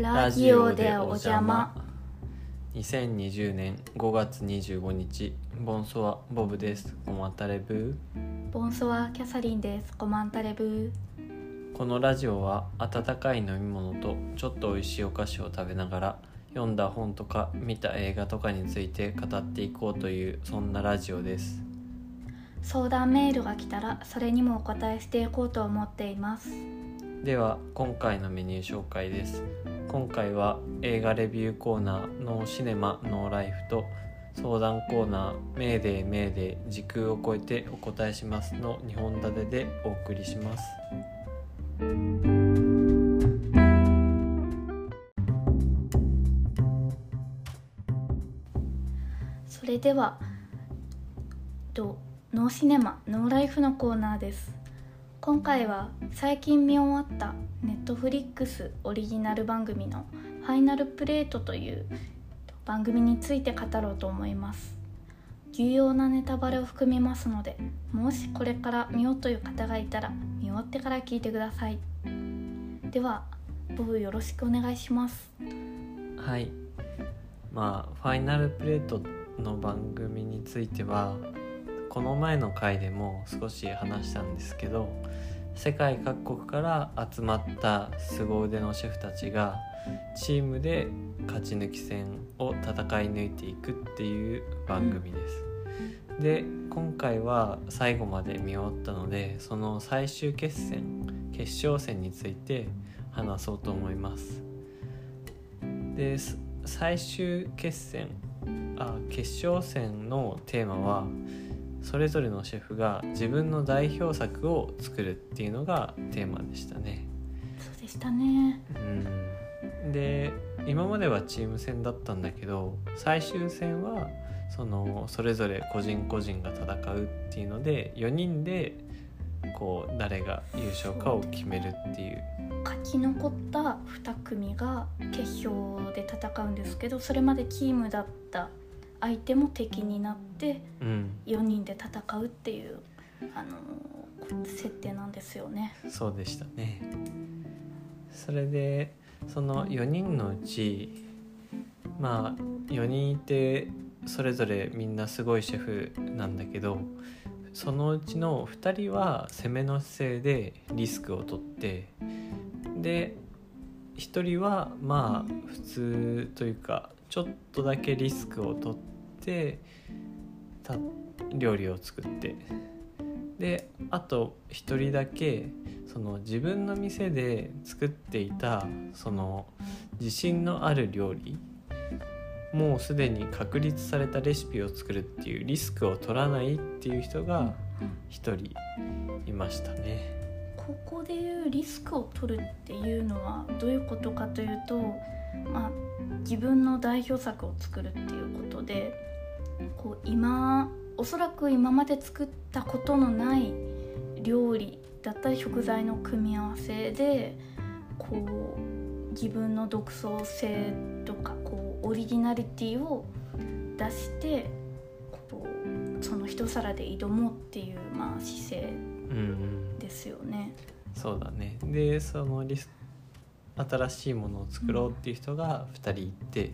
ラジオでお邪魔。2020年5月25日ボンソワボブです。コマタレブボンソワキャサリンです。コマンタレブー。このラジオは温かい飲み物とちょっと美味しいお菓子を食べながら読んだ本とか見た映画とかについて語っていこうというそんなラジオです。相談メールが来たらそれにもお答えしていこうと思っています。では今回のメニュー紹介です今回は映画レビューコーナー「ノーシネマノーライフ」と相談コーナー「メーデーメーデー時空を超えてお答えします」の2本立てでお送りします。それではとノーシネマノーライフのコーナーです。今回は最近見終わったネットフリックスオリジナル番組の「ファイナルプレート」という番組について語ろうと思います。重要なネタバレを含みますのでもしこれから見ようという方がいたら見終わってから聞いてください。ではボブよろしくお願いします。はい。まあファイナルプレートの番組についてはこの前の回でも少し話したんですけど世界各国から集まった凄腕のシェフたちがチームで勝ち抜き戦を戦い抜いていくっていう番組です。で今回は最後まで見終わったのでその最終決戦決勝戦について話そうと思います。で最終決戦あ決勝戦のテーマはそれぞれのシェフが自分の代表作を作るっていうのがテーマでしたね。そうでしたね。うん、で今まではチーム戦だったんだけど最終戦はそのそれぞれ個人個人が戦うっていうので4人でこう誰が優勝かを決めるっていう。勝ち残った2組が決勝で戦うんですけどそれまでチームだった相手も敵になってうん4人で戦うっていう、あの設定なんですよね。そうでしたねそれでその4人のうちまあ4人いてそれぞれみんなすごいシェフなんだけどそのうちの2人は攻めの姿勢でリスクを取ってで1人はまあ普通というかちょっとだけリスクを取ってた料理を作ってであと1人だけその自分の店で作っていたその自信のある料理もうすでに確立されたレシピを作るっていうリスクを取らないっていう人が1人いましたね。ここでいうリスクを取るっていうのはどういうことかというと、まあ、自分の代表作を作るっていうことでこう今おそらく今まで作ったことのない料理だったり食材の組み合わせでこう自分の独創性とかこうオリジナリティを出してこうその一皿で挑もうっていう、まあ、姿勢うんうん。ですよね。そうだね。でそのリス新しいものを作ろうっていう人が2人いて、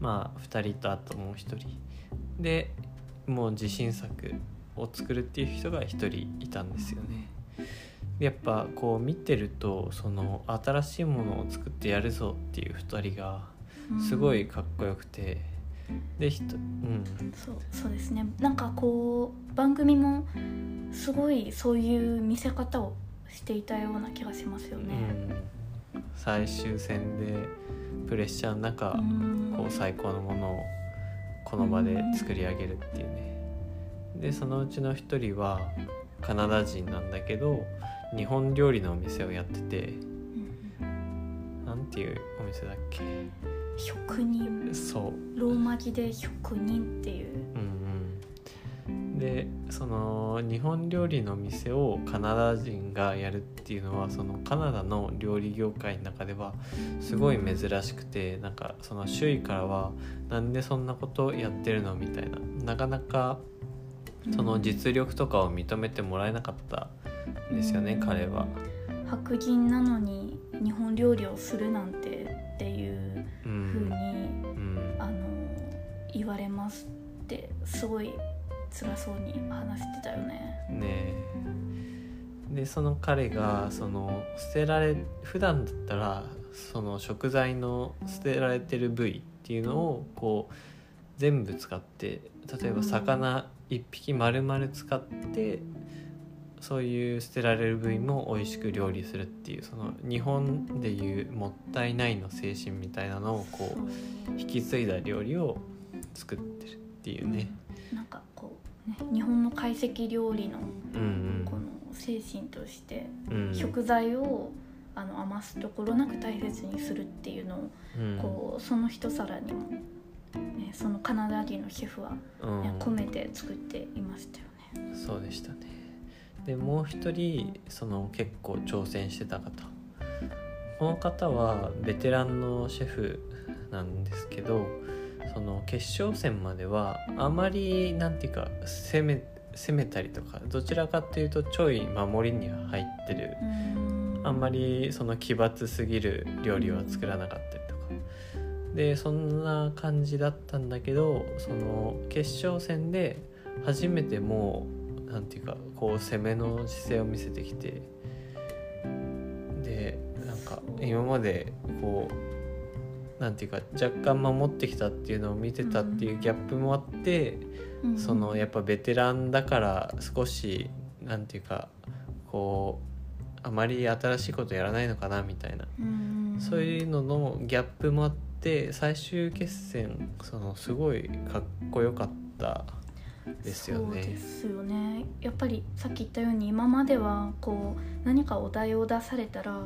まあ2人とあともう1人。でもう自信作を作るっていう人が1人いたんですよね。でやっぱこう見てるとその新しいものを作ってやるぞっていう2人がすごいかっこよくて、でひとうん。そうそうですね。なんかこう番組もすごいそういう見せ方をしていたような気がしますよね。うん、最終戦でプレッシャーの中、うん。こう最高のものをこの場で作り上げるっていうね。でそのうちの一人はカナダ人なんだけど日本料理のお店をやっててうんなんていうお店だっけ？職人。そう。ローマ字で職人っていう。うんうんでその日本料理の店をカナダ人がやるっていうのはそのカナダの料理業界の中ではすごい珍しくてなんかその周囲からはなんでそんなことやってるの？みたいな。なかなかその実力とかを認めてもらえなかったんですよね、うん。彼は。白人なのに日本料理をするなんてっっていうう風に、ん。あの言われますってすごい辛そうに話してたよね。ねえでその彼がその捨てられ普段だったらその食材の捨てられてる部位っていうのをこう全部使って例えば魚一匹丸々使ってそういう捨てられる部位も美味しく料理するっていうその日本でいうもったいないの精神みたいなのをこう引き継いだ料理を作ってるっていうね。なんかこう、ね、日本の懐石料理のうんこの精神として、食材をあの余すところなく大切にするっていうのを、うん。こうその一皿にも、ね、そのカナダ人のシェフは、うん。ね込めて作っていましたよね。そうでしたね。でもう一人その結構挑戦してた方。この方はベテランのシェフなんですけどその決勝戦まではあまりなんていうか攻め攻めたりとかどちらかっていうとちょい守りには入ってる。うん。あんまりその奇抜すぎる料理は作らなかったりとか。でそんな感じだったんだけどその決勝戦で初めてもうなんていうかこう攻めの姿勢を見せてきて。でなんか今までこうなんていうか若干守ってきたっていうのを見てたっていうギャップもあって、うん。そのやっぱベテランだから少しなんていうかこうあまり新しいことやらないのかなみたいな、うん。そういうののギャップもあって最終決戦そのすごいかっこよかったですよそうでね。すよね。やっぱりさっき言ったように今まではこう何かお題を出されたら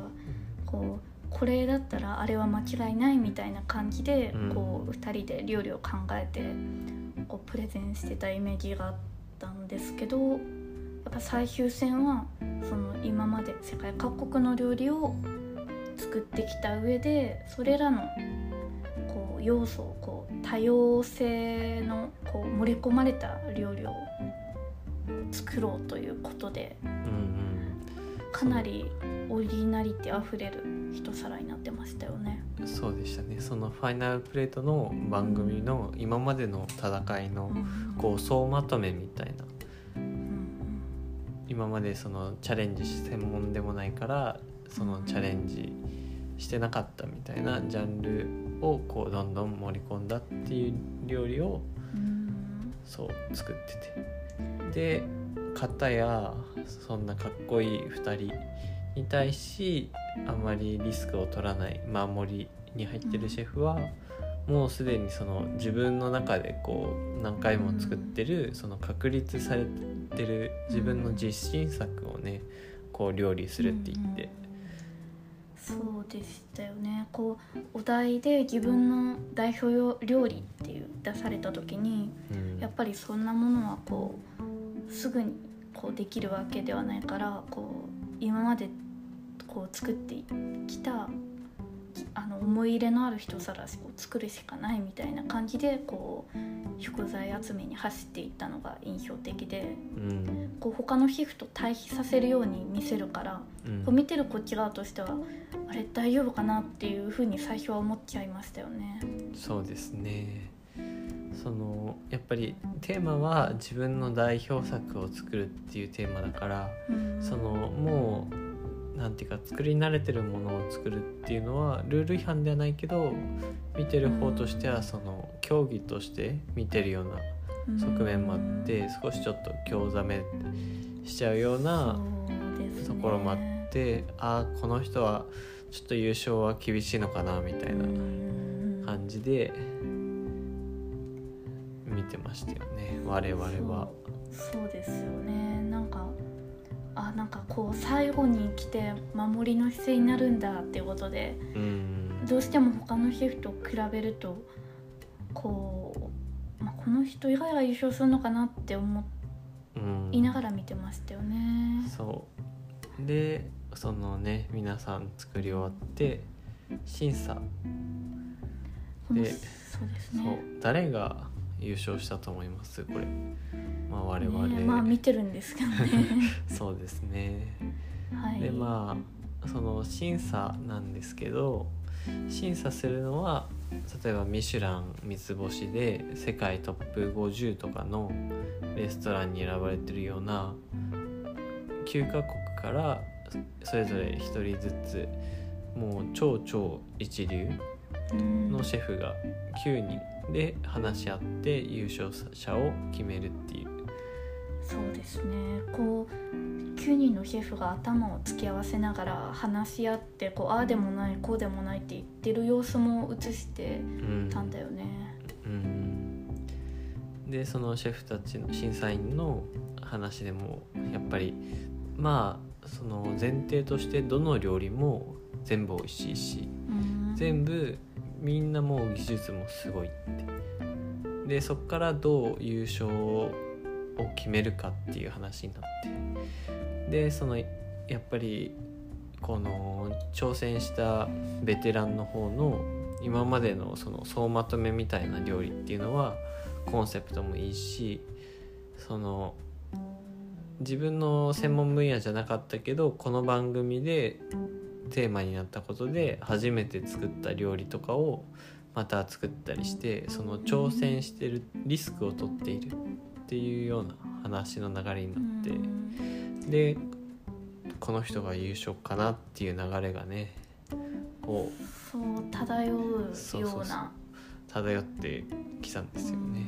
こうこれだったらあれは間違いないみたいな感じで、うん。こう2人で料理を考えてこうプレゼンしてたイメージがあったんですけどやっぱ最終戦はその今まで世界各国の料理を作ってきた上でそれらのこう要素をこう多様性のこう盛り込まれた料理を作ろうということでうんかなりオリジナリティあふれる一皿になってましたよね。うん、そうでしたね。そのファイナルプレートの番組の今までの戦いのこう総まとめみたいな。うん今までそのチャレンジ専門でもないからそのチャレンジしてなかったみたいなジャンルをこうどんどん盛り込んだっていう料理をうん。そう作ってて。で片やそんなかっこいい2人に対しあまりリスクを取らない守りに入ってるシェフは、もうすでにその自分の中でこう何回も作ってる、その確立されてる自分の実信作をねこう料理するって言って、そうでしたよね。こうお題で自分の代表料理っていう出された時にうん。やっぱりそんなものはこうすぐにこうできるわけではないからこう今までこう作ってきたあの思い入れのある一皿を作るしかないみたいな感じでこう食材集めに走っていったのが印象的でうん。こう他の皮膚と対比させるように見せるからうん。こう見てるこっち側としてはあれ大丈夫かなっていうふうに最初は思っちゃいましたよね。そうですねそのやっぱりテーマは自分の代表作を作るっていうテーマだからうん。そのもうなんていうか作り慣れてるものを作るっていうのはルール違反ではないけど見てる方としてはその競技として見てるような側面もあって少しちょっと興ざめしちゃうようなところもあってああこの人はちょっと優勝は厳しいのかなみたいな感じで見てましたよね我々は。そうですよね。なんかあなんかこう最後に来て守りの姿勢になるんだっていうことでうん。どうしても他のシェフと比べるとこう、まあ、この人以外が優勝するのかなって思うんいながら見てましたよね。そう。でそのね皆さん作り終わって審査。でそうね。誰が優勝したと思いますこれ。まあ我々、ねまあ見てるんですけどね。そうですね。はい、でまあその審査なんですけど審査するのは例えばミシュラン三つ星で世界トップ50とかのレストランに選ばれてるような9カ国からそれぞれ1人ずつもう超超一流うんのシェフが9人で話し合って優勝者を決めるっていう。そうですね。こう9人のシェフが頭を突き合わせながら話し合ってこうああでもないこうでもないって言ってる様子も映してうん。たんだよね。うん。でそのシェフたちの審査員の話でもやっぱりまあその前提としてどの料理も全部美味しいしうん。全部みんなもう技術もすごいって。でそこからどう優勝を決めるかっていう話になって。でそのやっぱりこの挑戦したベテランの方の今までのその総まとめみたいな料理っていうのはコンセプトもいいしその自分の専門分野じゃなかったけどこの番組でテーマになったことで初めて作った料理とかをまた作ったりしてその挑戦してるリスクを取っているっていうような話の流れになってうんでこの人が優勝かなっていう流れがねこうそう漂うそうそうそうような。漂ってきたんですよね。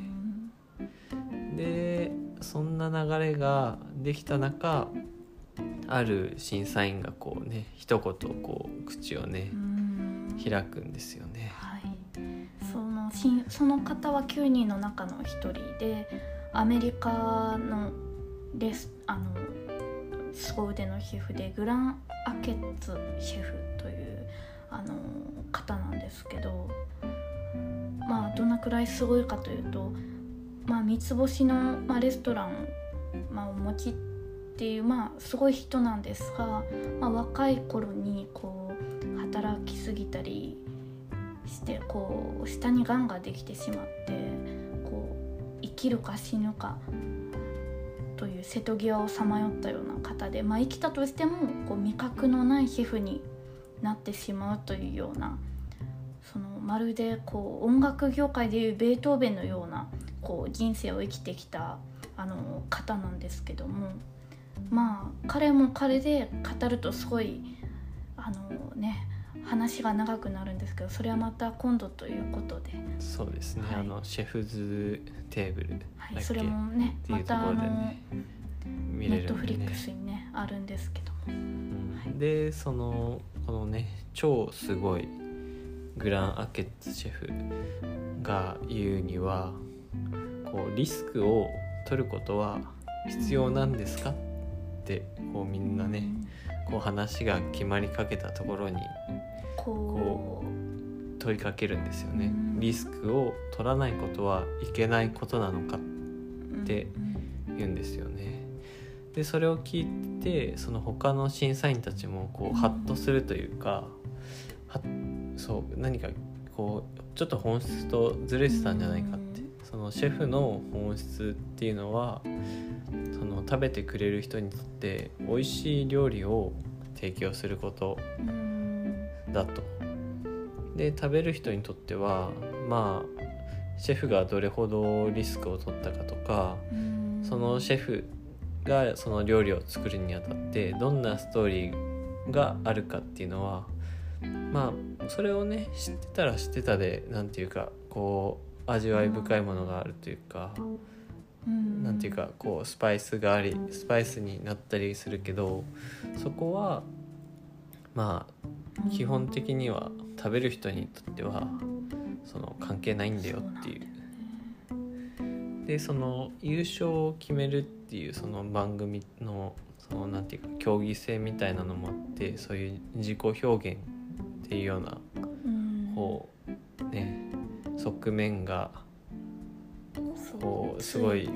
うんでそんな流れができた中ある審査員がこうね一言こう口をねうん開くんですよね。はい、そのしんその方は9人の中の一人でアメリカのレスあの凄腕のシェフでグラン・アケッツシェフというあの方なんですけどまあどのくらいすごいかというと、まあ、三つ星の、まあ、レストラン、まあ、お持ちってていう、まあ、すごい人なんですが、まあ、若い頃にこう働きすぎたりしてこう下にがんができてしまってこう生きるか死ぬかという瀬戸際をさまよったような方で、まあ、生きたとしてもこう味覚のないシェフになってしまうというようなそのまるでこう音楽業界でいうベートーベンのようなこう人生を生きてきたあの方なんですけどもまあ彼も彼で語るとすごいあのね話が長くなるんですけどそれはまた今度ということで、そうですね、はい。あのシェフズテーブルだっけ、はい、それもねまたあのネットフリックスにねあるんですけども。うん。はい。でそのこのね超すごいグラン・アケッツシェフが言うにはこうリスクを取ることは必要なんですか？ってこうみんなねこう話が決まりかけたところにこ問いかけるんですよね。うん。リスクを取らないことはいけないことなのかうでうん。言うんですよね。でそれを聞いてその他の審査員たちもこうハッとするというかはそう何かこうちょっと本質とずれてたんじゃないかってそのシェフの本質っていうのはその食べてくれる人にとって美味しい料理を提供することだと。で食べる人にとってはまあシェフがどれほどリスクを取ったかとかそのシェフがその料理を作るにあたってどんなストーリーがあるかっていうのはまあそれをね知ってたら知ってたでなんていうかこう味わい深いものがあるというかうん。なんていうかこうスパイスがありスパイスになったりするけどそこはまあ基本的には食べる人にとってはその関係ないんだよっていう。でその優勝を決めるっていうその番組のそのなんていうか競技性みたいなのもあってそういう自己表現っていうようなうん。こうね側面がこうすごい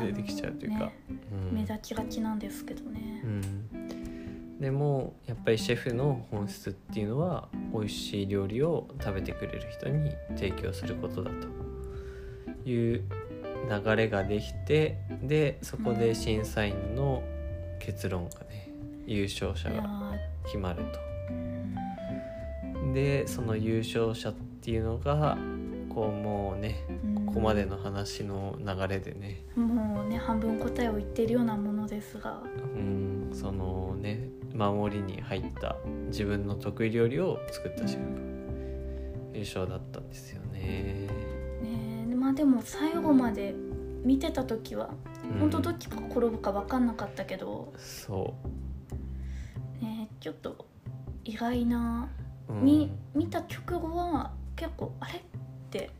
出てきちゃうというか。ねうん。目立ちがちなんですけどね。うん、でもやっぱりシェフの本質っていうのは美味しい料理を食べてくれる人に提供することだという流れができてでそこで審査員の結論がね優勝者がー。決まると。でその優勝者っていうのがこうもうねうん。ここまでの話の流れでね、もうね半分答えを言ってるようなものですが。うん、そのね守りに入った自分の得意料理を作ったシェフが優勝だったんですよね。ねまあでも最後まで見てた時はうん。本当どっちが転ぶか分かんなかったけど、そね、ちょっと意外な、う、ん、見た直後は結構あれ？って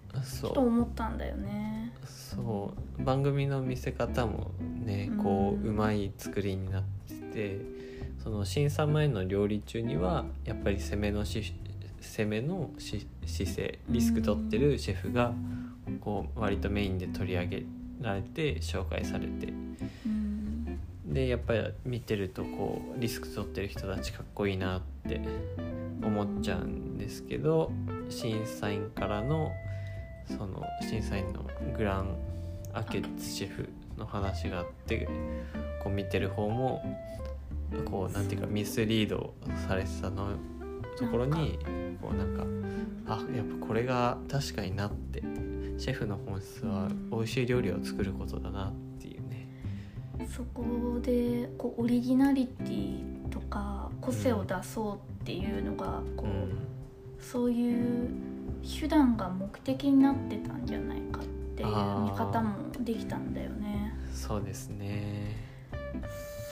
ちょっと思ったんだよね。そう。番組の見せ方もねこううまい作りになっててその審査前の料理中にはやっぱり攻めのし攻めのし姿勢リスク取ってるシェフがこう割とメインで取り上げられて紹介されて。うん。でやっぱり見てるとこうリスク取ってる人たちかっこいいなって思っちゃうんですけど審査員からのその審査員のグラン・アケッツシェフの話があってこう見てる方もこうなんていうかミスリードされてたのところにこうなんかあやっぱこれが確かになってシェフの本質は美味しい料理を作ることだなっていうね。そこでこうオリジナリティとか個性を出そうっていうのがこう、うんそういう手段が目的になってたんじゃないかっていう見方もできたんだよね。そうですね。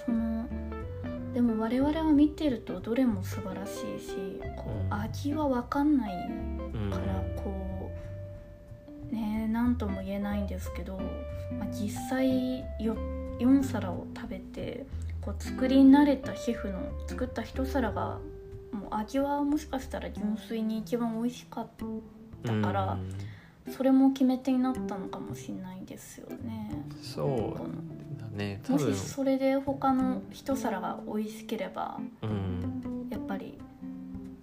そのでも我々は見てるとどれも素晴らしいしこう、うん。味は分かんないうん。からこうね何とも言えないんですけど、まあ、実際よ4皿を食べてこう作り慣れたシェフの作った一皿がもう味はもしかしたら純粋に一番美味しかったから、それも決め手になったのかもしれないですよね。うんそうだね。多も分。しそれで他の一皿が美味しければうん。やっぱり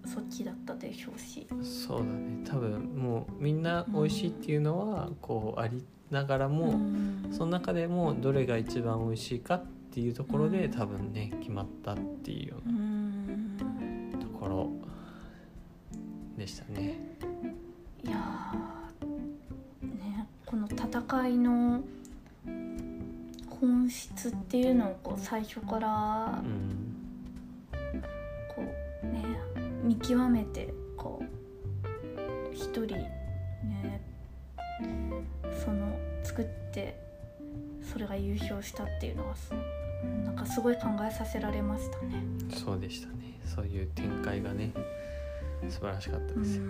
そっちだったでしょうし。そうだね。多分もうみんな美味しいっていうのはこうありながらも、うん。その中でもどれが一番美味しいかっていうところで多分ね決まったっていうよううん。なところでしたね。いやーねこの戦いの本質っていうのをこう最初からうんこうね見極めてこう一人ねその作ってそれが優勝したっていうのはすなんかすごい考えさせられましたね。そうでしたねそういう展開がね素晴らしかったですよ。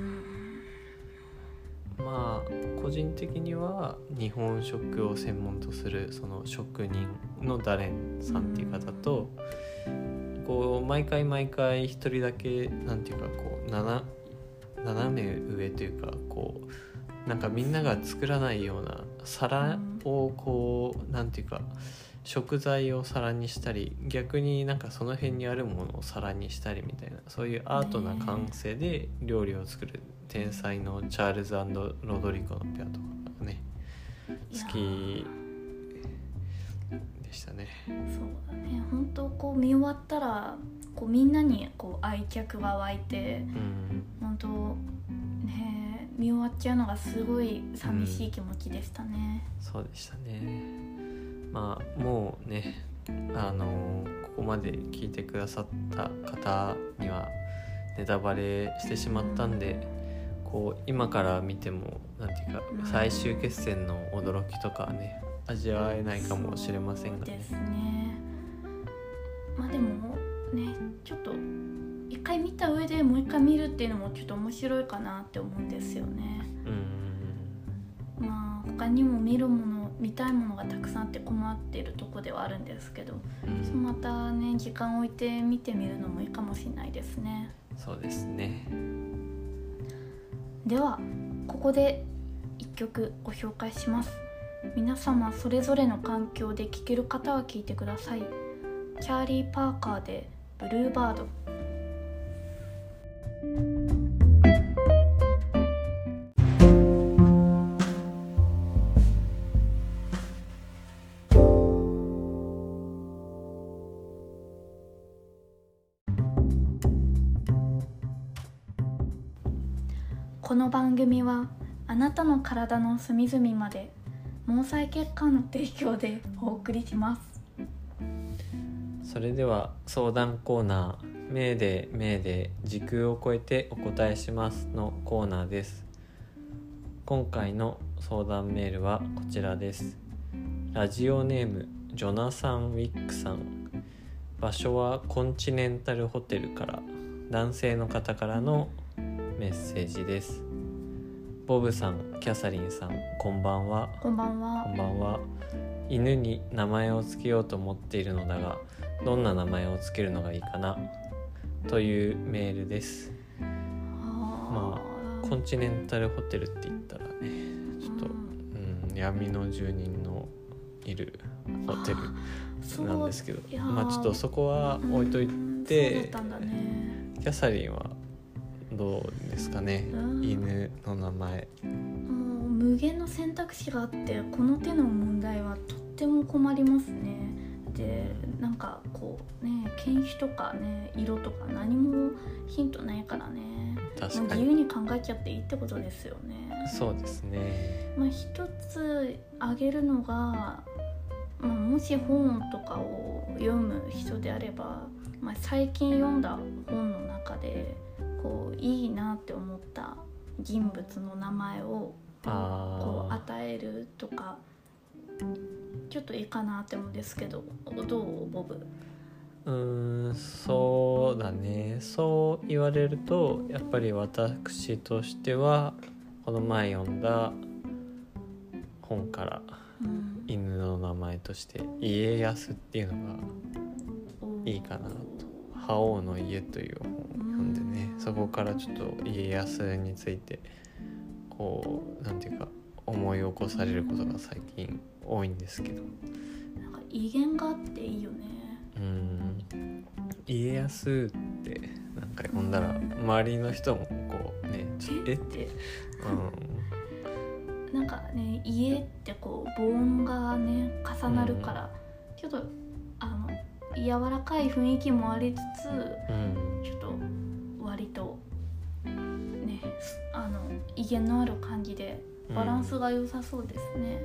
まあ個人的には日本食を専門とするその職人のダレンさんっていう方と、こう毎回毎回一人だけなんていうかこう斜め上というかこうなんかみんなが作らないような皿をこうなんていうか食材を皿にしたり逆になんかその辺にあるものを皿にしたりみたいなそういうアートな感性で料理を作る天才のチャールズロドリゴのペアとかがね好きでしたね。そうだね本当こう見終わったらこうみんなにこう愛着が湧いてうん本当ね見終わっちゃうのがすごい寂しい気持ちでしたね。そうでしたね。まあもうねあのここまで聞いてくださった方にはネタバレしてしまったんでこう今から見てもなんていうかうん。最終決戦の驚きとかはね味わえないかもしれませんがね。ね。まあでもねちょっと一回見た上でもう一回見るっていうのもちょっと面白いかなって思うんですよね。うん。まあ他にも見るもの見たいものがたくさんあって困ってるとこではあるんですけどうん。またね時間を置いて見てみるのもいいかもしれないですね。そうですね。ではここで一曲ご紹介します。皆様それぞれの環境で聴ける方は聴いてください。チャーリー・パーカーで「ブルーバード」の番組はあなたの体の隅々まで毛細血管の提供でお送りします。それでは相談コーナー「命で命で時空を超えてお答えします」のコーナーです。今回の相談メールはこちらです。ラジオネームジョナサン・ウィックさん。場所はコンチネンタルホテルから男性の方からのメッセージです。ボブさんキャサリンさんこんばんは。こんばんこはんばんは。犬に名前を付けようと思っているのだがどんな名前を付けるのがいいかな？というメールです。まあコンチネンタルホテルって言ったらねちょっと、うん、闇の住人のいるホテルなんですけど。まあちょっとそこは置いといてそうんだね。キャサリンはどうですかね。うん犬の名前。もう無限の選択肢があってこの手の問題はとっても困りますね。でなんかこうね犬種とかね色とか何もヒントないからね。確かに。自由に考えちゃっていいってことですよね。そうですね。まあ一つ挙げるのが、まあ、もし本とかを読む人であれば、まあ、最近読んだ本の中でこういいなって思った人物の名前をこう与えるとかちょっといいかなって思うんですけどどうボブ？うーんそうだね。そう言われるとやっぱり私としてはこの前読んだ本からうん。犬の名前として家康っていうのがいいかなと「覇王の家」という本を読んでねそこからちょっと家康についてこうなんていうか思い起こされることが最近多いんですけど。なんか威厳があっていいよね。うん。家康ってなんか読んだら周りの人もこうねちょっとえって。でうなんかね家ってこう防音がね重なるから、ちょっとあの柔らかい雰囲気もありつつん。うん。ちょっと割とねあの威厳のある感じでバランスが良さそうですね。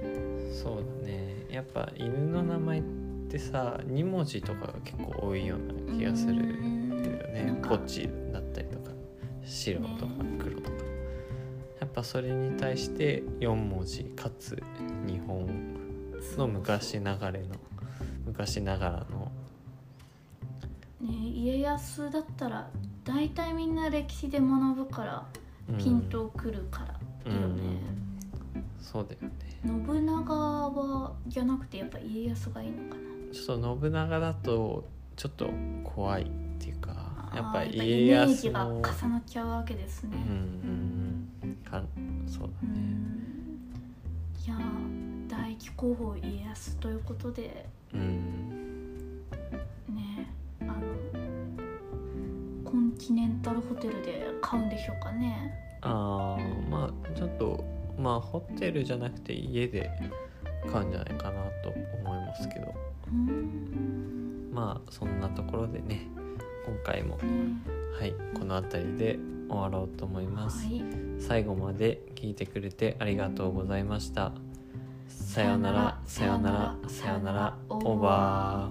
そうだね。やっぱ犬の名前ってさ2文字とかが結構多いような気がするよね。ポチだったりとか白とか黒とか、やっぱそれに対して4文字かつ日本の昔ながらの昔ながらの。ね家康だったら大体みんな歴史で学ぶからうん。ピンとくるからいいよね。そうだよね。信長はじゃなくてやっぱ家康がいいのかな。ちょっと信長だとちょっと怖いっていうかやっぱあー家イメー康ジがの重なっちゃうわけですね。うんうんうん。かそうだうねん。いやー第一候補家康ということでうんンチネンタルホテルで買うんでしょうかね。あーまあちょっとまあホテルじゃなくて家で買うんじゃないかなと思いますけど。うん。まあそんなところでね今回もねはいこの辺りで終わろうと思います、はい。最後まで聞いてくれてありがとうございました。さようならさようならさようならオーバ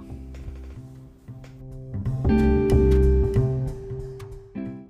ー